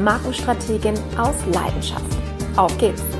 Markenstrategin aus Leidenschaft. Auf geht's!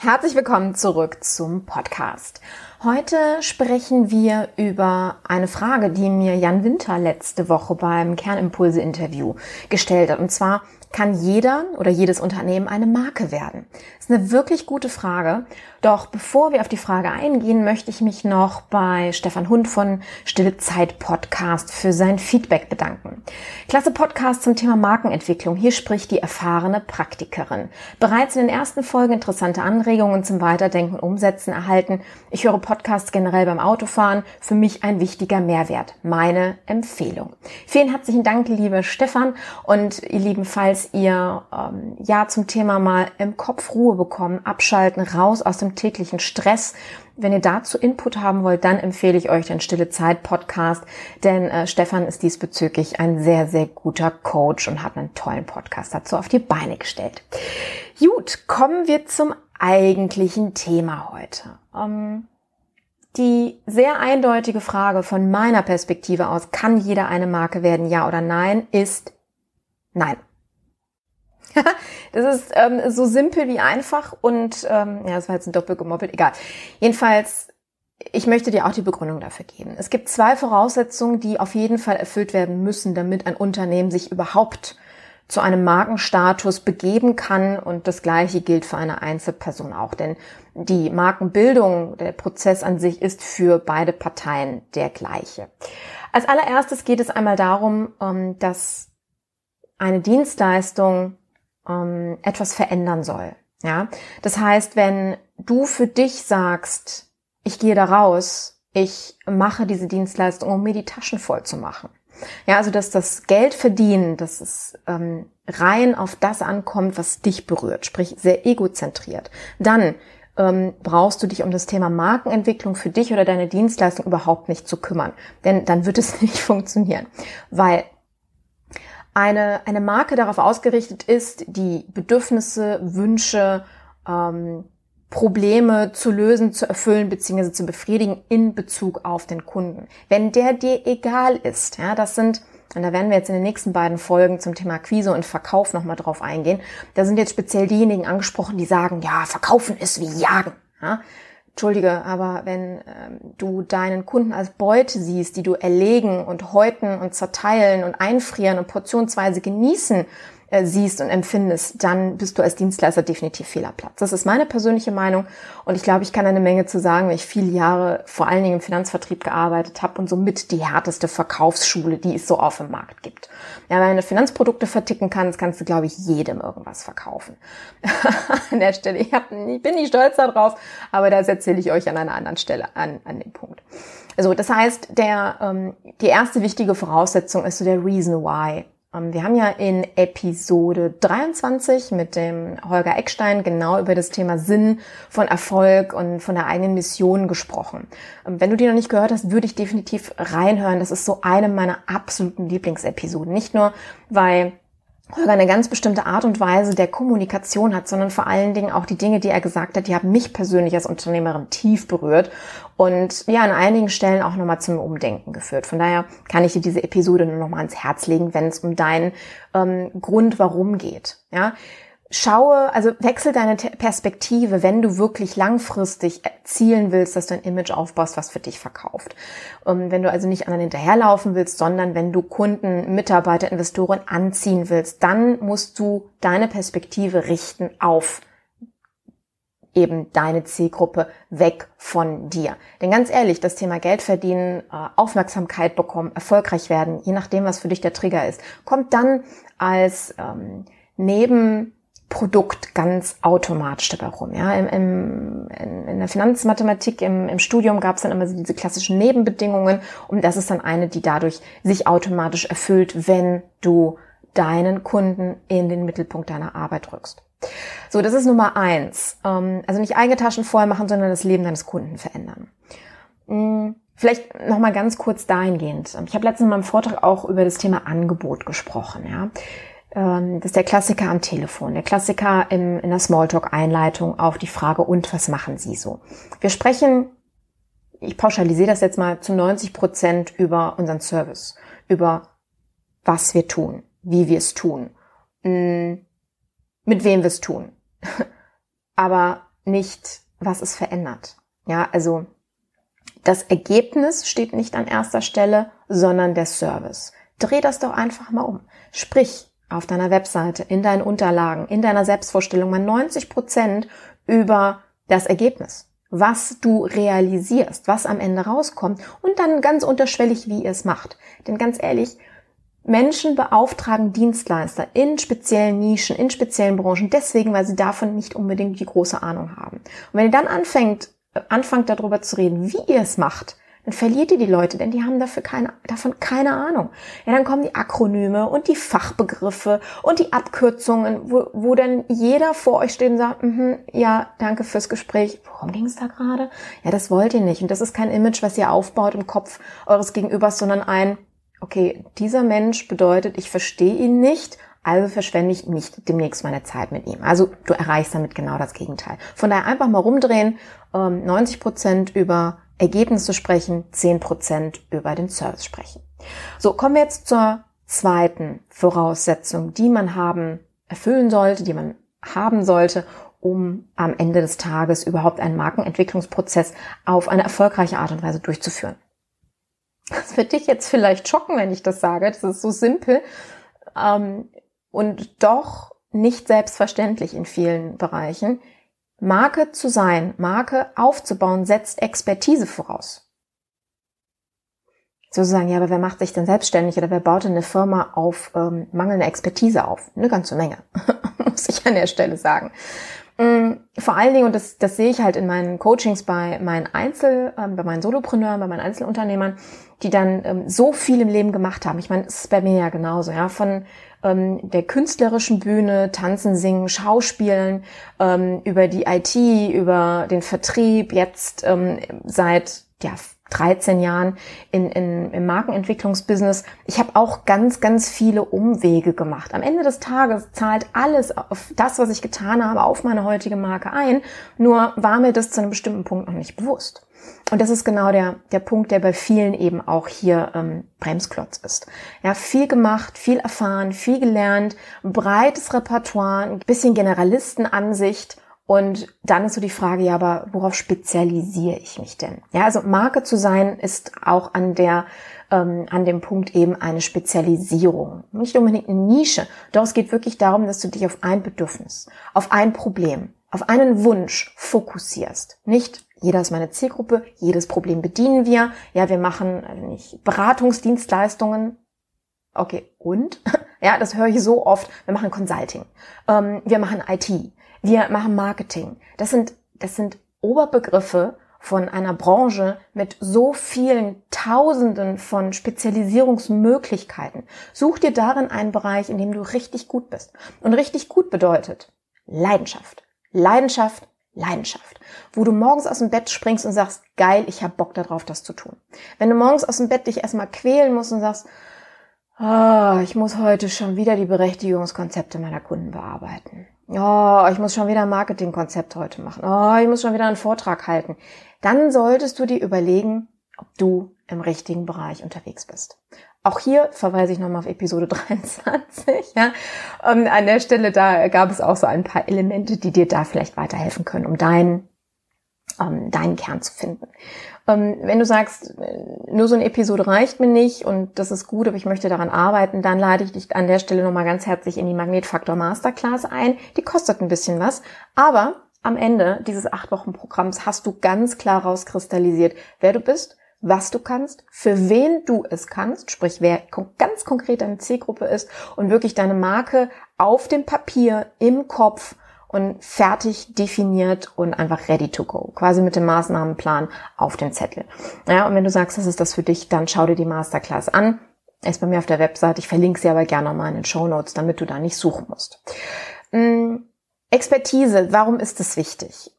Herzlich willkommen zurück zum Podcast. Heute sprechen wir über eine Frage, die mir Jan Winter letzte Woche beim Kernimpulse-Interview gestellt hat. Und zwar, kann jeder oder jedes Unternehmen eine Marke werden? Das ist eine wirklich gute Frage. Doch bevor wir auf die Frage eingehen, möchte ich mich noch bei Stefan Hund von Stille Zeit Podcast für sein Feedback bedanken. Klasse Podcast zum Thema Markenentwicklung. Hier spricht die erfahrene Praktikerin. Bereits in den ersten Folgen interessante Anregungen zum Weiterdenken und Umsetzen erhalten. Ich höre Podcasts generell beim Autofahren. Für mich ein wichtiger Mehrwert. Meine Empfehlung. Vielen herzlichen Dank, liebe Stefan. Und ihr lieben, falls ihr ähm, ja zum Thema mal im Kopf Ruhe bekommen, abschalten, raus aus dem dem täglichen Stress. Wenn ihr dazu Input haben wollt, dann empfehle ich euch den Stille Zeit Podcast, denn äh, Stefan ist diesbezüglich ein sehr, sehr guter Coach und hat einen tollen Podcast dazu auf die Beine gestellt. Gut, kommen wir zum eigentlichen Thema heute. Ähm, die sehr eindeutige Frage von meiner Perspektive aus, kann jeder eine Marke werden, ja oder nein, ist nein. das ist ähm, so simpel wie einfach und ähm, ja, das war jetzt ein Doppelgemoppelt, egal. Jedenfalls, ich möchte dir auch die Begründung dafür geben. Es gibt zwei Voraussetzungen, die auf jeden Fall erfüllt werden müssen, damit ein Unternehmen sich überhaupt zu einem Markenstatus begeben kann und das gleiche gilt für eine Einzelperson auch, denn die Markenbildung, der Prozess an sich ist für beide Parteien der gleiche. Als allererstes geht es einmal darum, ähm, dass eine Dienstleistung ähm, etwas verändern soll. Ja, das heißt, wenn du für dich sagst, ich gehe da raus, ich mache diese Dienstleistung, um mir die Taschen voll zu machen. Ja, also dass das Geld verdienen, dass es ähm, rein auf das ankommt, was dich berührt, sprich sehr egozentriert. Dann ähm, brauchst du dich um das Thema Markenentwicklung für dich oder deine Dienstleistung überhaupt nicht zu kümmern, denn dann wird es nicht funktionieren, weil eine, eine Marke darauf ausgerichtet ist, die Bedürfnisse, Wünsche, ähm, Probleme zu lösen, zu erfüllen bzw. zu befriedigen in Bezug auf den Kunden. Wenn der dir egal ist, ja, das sind, und da werden wir jetzt in den nächsten beiden Folgen zum Thema Akquise und Verkauf nochmal drauf eingehen, da sind jetzt speziell diejenigen angesprochen, die sagen, ja, verkaufen ist wie jagen. Ja, Entschuldige, aber wenn ähm, du deinen Kunden als Beute siehst, die du erlegen und häuten und zerteilen und einfrieren und portionsweise genießen äh, siehst und empfindest, dann bist du als Dienstleister definitiv Fehlerplatz. Das ist meine persönliche Meinung und ich glaube, ich kann eine Menge zu sagen, weil ich viele Jahre vor allen Dingen im Finanzvertrieb gearbeitet habe und somit die härteste Verkaufsschule, die es so auf dem Markt gibt. Ja, wenn du Finanzprodukte verticken kannst, kannst du, glaube ich, jedem irgendwas verkaufen. an der Stelle, ich, hab, ich bin nicht stolz darauf, aber das erzähle ich euch an einer anderen Stelle an, an dem Punkt. Also das heißt, der, ähm, die erste wichtige Voraussetzung ist so der Reason Why. Ähm, wir haben ja in Episode 23 mit dem Holger Eckstein genau über das Thema Sinn von Erfolg und von der eigenen Mission gesprochen. Ähm, wenn du die noch nicht gehört hast, würde ich definitiv reinhören. Das ist so eine meiner absoluten Lieblingsepisoden. Nicht nur, weil Holger eine ganz bestimmte Art und Weise der Kommunikation hat, sondern vor allen Dingen auch die Dinge, die er gesagt hat, die haben mich persönlich als Unternehmerin tief berührt und ja, an einigen Stellen auch nochmal zum Umdenken geführt. Von daher kann ich dir diese Episode nur nochmal ans Herz legen, wenn es um deinen ähm, Grund, warum geht. Ja, schaue, also wechsel deine Perspektive, wenn du wirklich langfristig erzielen willst, dass du ein Image aufbaust, was für dich verkauft. Und ähm, wenn du also nicht anderen hinterherlaufen willst, sondern wenn du Kunden, Mitarbeiter, Investoren anziehen willst, dann musst du deine Perspektive richten auf eben deine Zielgruppe weg von dir. Denn ganz ehrlich, das Thema Geld verdienen, äh, Aufmerksamkeit bekommen, erfolgreich werden, je nachdem, was für dich der Trigger ist, kommt dann als ähm, neben Produkt ganz automatisch dabei rum. Ja, im, im, in der Finanzmathematik im, im Studium gab es dann immer diese klassischen Nebenbedingungen und das ist dann eine, die dadurch sich automatisch erfüllt, wenn du deinen Kunden in den Mittelpunkt deiner Arbeit rückst. So, das ist Nummer eins. Ähm, also nicht eigene Taschen voll machen, sondern das Leben deines Kunden verändern. Hm, vielleicht noch mal ganz kurz dahingehend. Ich habe letztens in meinem Vortrag auch über das Thema Angebot gesprochen. Ja, ähm, das ist der Klassiker am Telefon, der Klassiker im, in der Smalltalk-Einleitung auf die Frage, und was machen Sie so? Wir sprechen, ich pauschalisiere das jetzt mal zu 90 Prozent über unseren Service, über was wir tun, wie wir es tun, mm, mit wem wir es tun, aber nicht, was es verändert. Ja, also das Ergebnis steht nicht an erster Stelle, sondern der Service. Dreh das doch einfach mal um. Sprich, auf deiner Webseite, in deinen Unterlagen, in deiner Selbstvorstellung mal 90 Prozent über das Ergebnis, was du realisierst, was am Ende rauskommt und dann ganz unterschwellig, wie ihr es macht. Denn ganz ehrlich, Menschen beauftragen Dienstleister in speziellen Nischen, in speziellen Branchen, deswegen, weil sie davon nicht unbedingt die große Ahnung haben. Und wenn ihr dann anfängt, äh, anfangt darüber zu reden, wie ihr es macht, dann verliert ihr die Leute, denn die haben dafür keine, davon keine Ahnung. Ja, dann kommen die Akronyme und die Fachbegriffe und die Abkürzungen, wo, wo dann jeder vor euch steht und sagt, mm ja, danke fürs Gespräch. Worum ging es da gerade? Ja, das wollt ihr nicht. Und das ist kein Image, was ihr aufbaut im Kopf eures Gegenübers, sondern ein, okay, dieser Mensch bedeutet, ich verstehe ihn nicht, also verschwende ich nicht demnächst meine Zeit mit ihm. Also du erreichst damit genau das Gegenteil. Von daher einfach mal rumdrehen, 90 ähm, Prozent über Ergebnisse sprechen, 10% über den Service sprechen. So, kommen wir jetzt zur zweiten Voraussetzung, die man haben, erfüllen sollte, die man haben sollte, um am Ende des Tages überhaupt einen Markenentwicklungsprozess auf eine erfolgreiche Art und Weise durchzuführen. Das wird dich jetzt vielleicht schocken, wenn ich das sage. Das ist so simpel ähm, und doch nicht selbstverständlich in vielen Bereichen. Marke zu sein, Marke aufzubauen, setzt Expertise voraus. Sozusagen, ja, aber wer macht sich denn selbstständig oder wer baut denn eine Firma auf ähm, mangelnde Expertise auf? Eine ganze Menge, muss ich an der Stelle sagen. Ähm, vor allen Dingen, und das, das sehe ich halt in meinen Coachings bei meinen Einzel, ähm, bei meinen Solopreneuren, bei meinen Einzelunternehmern, die dann ähm, so viel im Leben gemacht haben. Ich meine, es ist bei mir ja genauso, ja, von ähm, der künstlerischen Bühne, Tanzen, Singen, Schauspielen, ähm, über die IT, über den Vertrieb, jetzt ähm, seit ja, 13 Jahren in, in, im Markenentwicklungsbusiness. Ich habe auch ganz, ganz viele Umwege gemacht. Am Ende des Tages zahlt alles auf das, was ich getan habe, auf meine heutige Marke ein. Nur war mir das zu einem bestimmten Punkt noch nicht bewusst. Und das ist genau der, der Punkt, der bei vielen eben auch hier ähm, Bremsklotz ist. Ja, viel gemacht, viel erfahren, viel gelernt, breites Repertoire, ein bisschen Generalistenansicht Und dann ist so die Frage, ja, aber worauf spezialisiere ich mich denn? Ja, also Marke zu sein ist auch an der ähm, an dem Punkt eben eine Spezialisierung. Nicht unbedingt eine Nische, doch es geht wirklich darum, dass du dich auf ein Bedürfnis, auf ein Problem, auf einen Wunsch fokussierst. Nicht jeder ist meine Zielgruppe, jedes Problem bedienen wir. Ja, wir machen also nicht Beratungsdienstleistungen. Okay, und? Ja, das höre ich so oft. Wir machen Consulting. Ähm, wir machen IT. Wir machen Marketing. Das sind, das sind Oberbegriffe von einer Branche mit so vielen Tausenden von Spezialisierungsmöglichkeiten. Such dir darin einen Bereich, in dem du richtig gut bist. Und richtig gut bedeutet Leidenschaft. Leidenschaft, Leidenschaft. Wo du morgens aus dem Bett springst und sagst, geil, ich habe Bock darauf, das zu tun. Wenn du morgens aus dem Bett dich erstmal quälen musst und sagst, oh, ich muss heute schon wieder die Berechtigungskonzepte meiner Kunden bearbeiten. Oh, ich muss schon wieder ein Marketingkonzept heute machen. Oh, ich muss schon wieder einen Vortrag halten dann solltest du dir überlegen, ob du im richtigen Bereich unterwegs bist. Auch hier verweise ich nochmal auf Episode 23. Ja. Und ähm, an der Stelle, da gab es auch so ein paar Elemente, die dir da vielleicht weiterhelfen können, um deinen, um deinen Kern zu finden. Ähm, wenn du sagst, nur so eine Episode reicht mir nicht und das ist gut, aber ich möchte daran arbeiten, dann lade ich dich an der Stelle nochmal ganz herzlich in die Magnetfaktor Masterclass ein. Die kostet ein bisschen was, aber am Ende dieses acht Wochen Programms hast du ganz klar rauskristallisiert, wer du bist, was du kannst, für wen du es kannst, sprich wer ganz konkret deine Zielgruppe ist und wirklich deine Marke auf dem Papier, im Kopf und fertig definiert und einfach ready to go. Quasi mit dem Maßnahmenplan auf dem Zettel. Ja, und wenn du sagst, das ist das für dich, dann schau dir die Masterclass an. Ist bei mir auf der Website. Ich verlinke sie aber gerne nochmal in den Show Notes, damit du da nicht suchen musst. Mm, Expertise, warum ist das wichtig?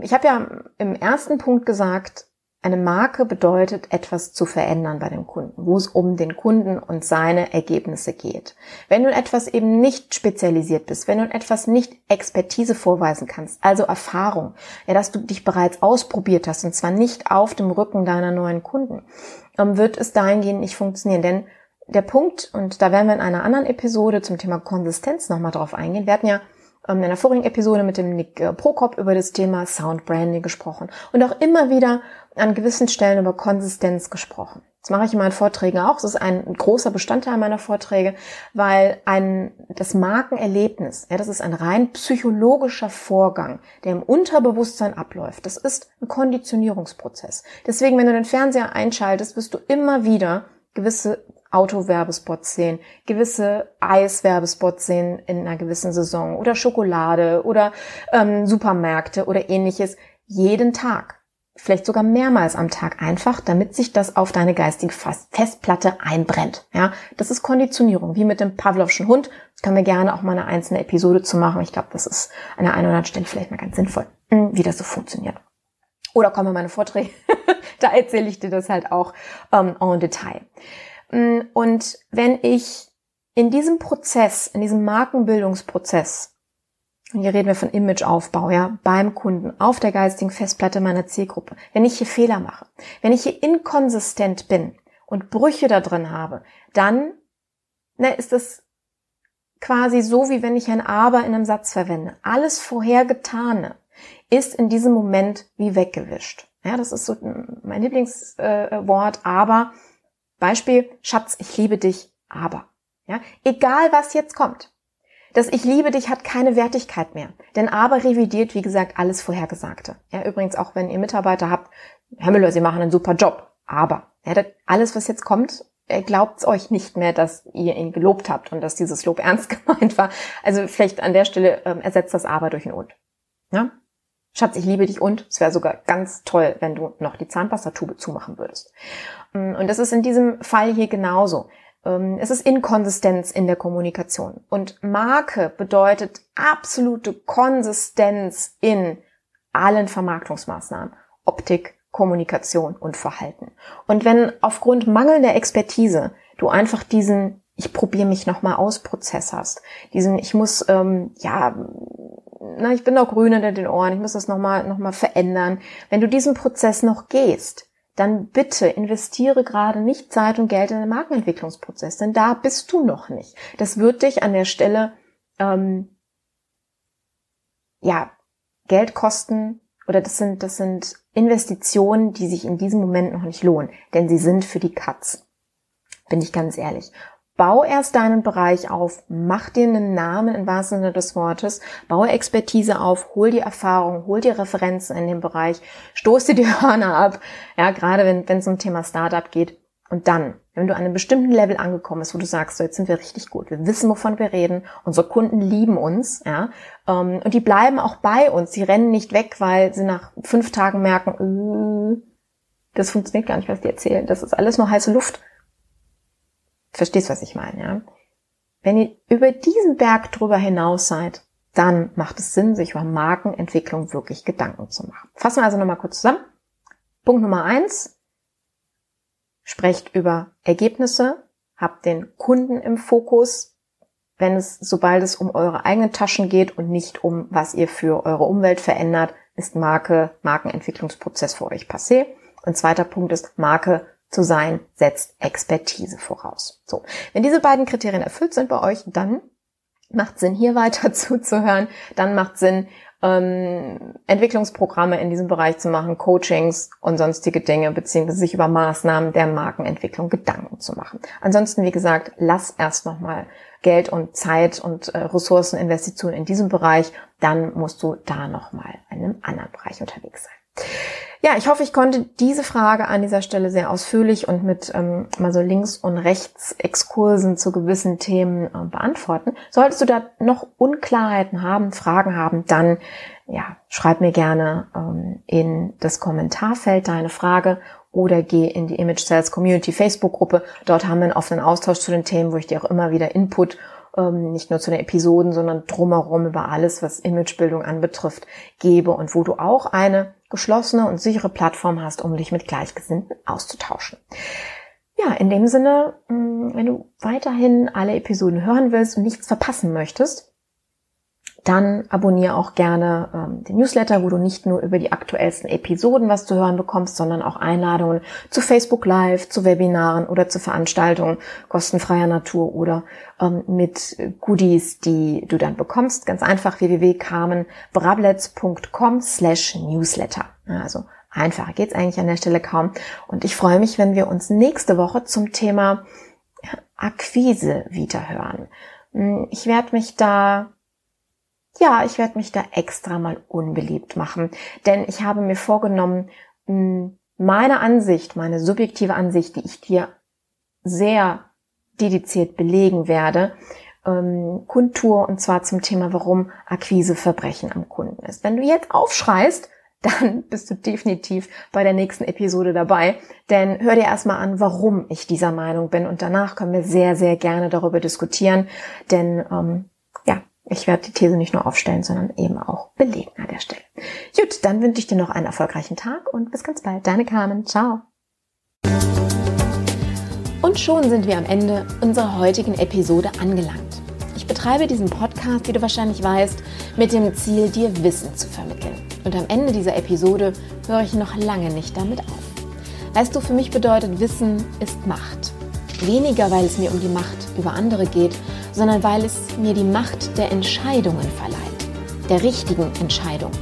Ich habe ja im ersten Punkt gesagt, eine Marke bedeutet, etwas zu verändern bei dem Kunden, wo es um den Kunden und seine Ergebnisse geht. Wenn du etwas eben nicht spezialisiert bist, wenn du etwas nicht Expertise vorweisen kannst, also Erfahrung, ja, dass du dich bereits ausprobiert hast und zwar nicht auf dem Rücken deiner neuen Kunden, wird es dahingehend nicht funktionieren. Denn der Punkt, und da werden wir in einer anderen Episode zum Thema Konsistenz nochmal drauf eingehen, wir hatten ja in einer vorigen Episode mit dem Nick äh, Prokop über das Thema Sound Branding gesprochen und auch immer wieder an gewissen Stellen über Konsistenz gesprochen. Das mache ich in meinen Vorträgen auch. Das ist ein großer Bestandteil meiner Vorträge, weil ein, das Markenerlebnis, ja, das ist ein rein psychologischer Vorgang, der im Unterbewusstsein abläuft. Das ist ein Konditionierungsprozess. Deswegen, wenn du den Fernseher einschaltest, wirst du immer wieder gewisse Autowerbespots sehen, gewisse Eiswerbespots sehen in einer gewissen Saison oder Schokolade oder ähm, Supermärkte oder ähnliches jeden Tag. Vielleicht sogar mehrmals am Tag einfach, damit sich das auf deine geistige Festplatte einbrennt. Ja, das ist Konditionierung, wie mit dem Pavlovschen Hund. Das können wir gerne auch mal eine einzelne Episode zu machen. Ich glaube, das ist an der einen oder anderen Stelle vielleicht mal ganz sinnvoll, hm, wie das so funktioniert. Oder kommen meine Vorträge. da erzähle ich dir das halt auch ähm, en Detail. Und wenn ich in diesem Prozess, in diesem Markenbildungsprozess, und hier reden wir von Imageaufbau, ja, beim Kunden, auf der geistigen Festplatte meiner Zielgruppe, wenn ich hier Fehler mache, wenn ich hier inkonsistent bin und Brüche da drin habe, dann ne, ist das quasi so, wie wenn ich ein Aber in einem Satz verwende. Alles Vorhergetane ist in diesem Moment wie weggewischt. Ja, das ist so mein Lieblingswort, äh, aber Beispiel, Schatz, ich liebe dich, aber. Ja, egal was jetzt kommt. Das Ich liebe dich hat keine Wertigkeit mehr. Denn aber revidiert, wie gesagt, alles Vorhergesagte. Ja, übrigens auch wenn ihr Mitarbeiter habt, Herr Müller, Sie machen einen super Job. Aber. Ja, das, alles, was jetzt kommt, glaubt euch nicht mehr, dass ihr ihn gelobt habt und dass dieses Lob ernst gemeint war. Also vielleicht an der Stelle ähm, ersetzt das aber durch ein Und. Ja? Schatz, ich liebe dich und es wäre sogar ganz toll, wenn du noch die Zahnpastatube zumachen würdest. Mm, und das ist in diesem Fall hier genauso. Ähm, es ist Inkonsistenz in der Kommunikation. Und Marke bedeutet absolute Konsistenz in allen Vermarktungsmaßnahmen. Optik, Kommunikation und Verhalten. Und wenn aufgrund mangelnder Expertise du einfach diesen ich probiere mich nochmal aus Prozess hast, diesen ich muss ähm, ja na, ich bin noch grün hinter den Ohren, ich muss das nochmal noch mal verändern. Wenn du diesen Prozess noch gehst, dann bitte investiere gerade nicht Zeit und Geld in den Markenentwicklungsprozess, denn da bist du noch nicht. Das wird dich an der Stelle ähm, ja Geld kosten oder das sind, das sind Investitionen, die sich in diesem Moment noch nicht lohnen, denn sie sind für die Katz. Bin ich ganz ehrlich. Bau erst deinen Bereich auf, mach dir einen Namen im wahrsten Sinne des Wortes, baue Expertise auf, hol dir Erfahrung, hol dir Referenzen in dem Bereich, stoß dir die Hörner ab, ja, gerade wenn, es um Thema Startup geht. Und dann, wenn du an einem bestimmten Level angekommen bist, wo du sagst, so jetzt sind wir richtig gut, wir wissen, wovon wir reden, unsere Kunden lieben uns, ja, ähm, und die bleiben auch bei uns, die rennen nicht weg, weil sie nach fünf Tagen merken, äh, das funktioniert gar nicht, was die erzählen, das ist alles nur heiße Luft Verstehst, was ich meine, ja? Wenn ihr über diesen Berg drüber hinaus seid, dann macht es Sinn, sich über Markenentwicklung wirklich Gedanken zu machen. Fassen wir also nochmal kurz zusammen. Punkt Nummer eins. Sprecht über Ergebnisse, habt den Kunden im Fokus, wenn es, sobald es um eure eigenen Taschen geht und nicht um, was ihr für eure Umwelt verändert, ist Marke, Markenentwicklungsprozess für euch passé. Und zweiter Punkt ist, Marke zu sein setzt Expertise voraus. So. Wenn diese beiden Kriterien erfüllt sind bei euch, dann macht Sinn, hier weiter zuzuhören. Dann macht Sinn, ähm, Entwicklungsprogramme in diesem Bereich zu machen, Coachings und sonstige Dinge, beziehungsweise sich über Maßnahmen der Markenentwicklung Gedanken zu machen. Ansonsten, wie gesagt, lass erst nochmal Geld und Zeit und äh, Ressourceninvestitionen in diesem Bereich, dann musst du da nochmal in einem anderen Bereich unterwegs sein. Ja, ich hoffe, ich konnte diese Frage an dieser Stelle sehr ausführlich und mit ähm, mal so links und rechts Exkursen zu gewissen Themen äh, beantworten. Solltest du da noch Unklarheiten haben, Fragen haben, dann ja, schreib mir gerne ähm, in das Kommentarfeld deine Frage oder geh in die Image Sales Community Facebook Gruppe. Dort haben wir einen offenen Austausch zu den Themen, wo ich dir auch immer wieder Input ähm, nicht nur zu den Episoden, sondern drumherum über alles, was Imagebildung anbetrifft, gebe und wo du auch eine geschlossene und sichere Plattform hast, um dich mit Gleichgesinnten auszutauschen. Ja, in dem Sinne, mm, wenn du weiterhin alle Episoden hören willst und nichts verpassen möchtest, dann abonniere auch gerne ähm, den Newsletter, wo du nicht nur über die aktuellsten Episoden was zu hören bekommst, sondern auch Einladungen zu Facebook Live, zu Webinaren oder zu Veranstaltungen kostenfreier Natur oder ähm, mit Goodies, die du dann bekommst. Ganz einfach www.carmenbrablets.com slash Newsletter. Also einfacher geht's eigentlich an der Stelle kaum. Und ich freue mich, wenn wir uns nächste Woche zum Thema Akquise wieder hören. Hm, ich werde mich da ja, ich werde mich da extra mal unbeliebt machen, denn ich habe mir vorgenommen, meine Ansicht, meine subjektive Ansicht, die ich dir sehr dediziert belegen werde, ähm, Kundtour und zwar zum Thema, warum Akquise Verbrechen am Kunden ist. Wenn du jetzt aufschreist, dann bist du definitiv bei der nächsten Episode dabei. Denn hör dir erstmal an, warum ich dieser Meinung bin und danach können wir sehr, sehr gerne darüber diskutieren. Denn ähm, ich werde die These nicht nur aufstellen, sondern eben auch belegen an der Stelle. Gut, dann wünsche ich dir noch einen erfolgreichen Tag und bis ganz bald. Deine Carmen. Ciao. Und schon sind wir am Ende unserer heutigen Episode angelangt. Ich betreibe diesen Podcast, wie du wahrscheinlich weißt, mit dem Ziel, dir Wissen zu vermitteln. Und am Ende dieser Episode höre ich noch lange nicht damit auf. Weißt du, für mich bedeutet Wissen ist Macht. Weniger, weil es mir um die Macht über andere geht, sondern weil es mir die Macht der Entscheidungen verleiht. Der richtigen Entscheidung.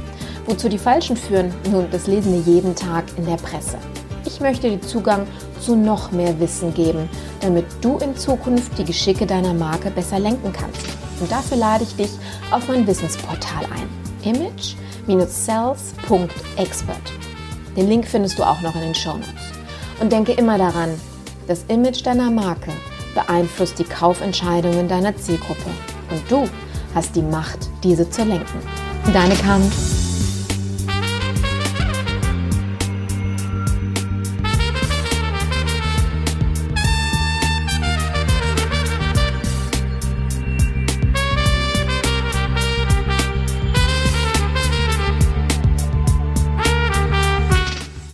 Wozu die falschen führen, nun, das lesen wir jeden Tag in der Presse. Ich möchte dir Zugang zu noch mehr Wissen geben, damit du in Zukunft die Geschicke deiner Marke besser lenken kannst. Und dafür lade ich dich auf mein Wissensportal ein. Image-sales.expert. Den Link findest du auch noch in den Show Notes. Und denke immer daran, das Image deiner Marke beeinflusst die Kaufentscheidungen deiner Zielgruppe und du hast die Macht, diese zu lenken. Deine Kant.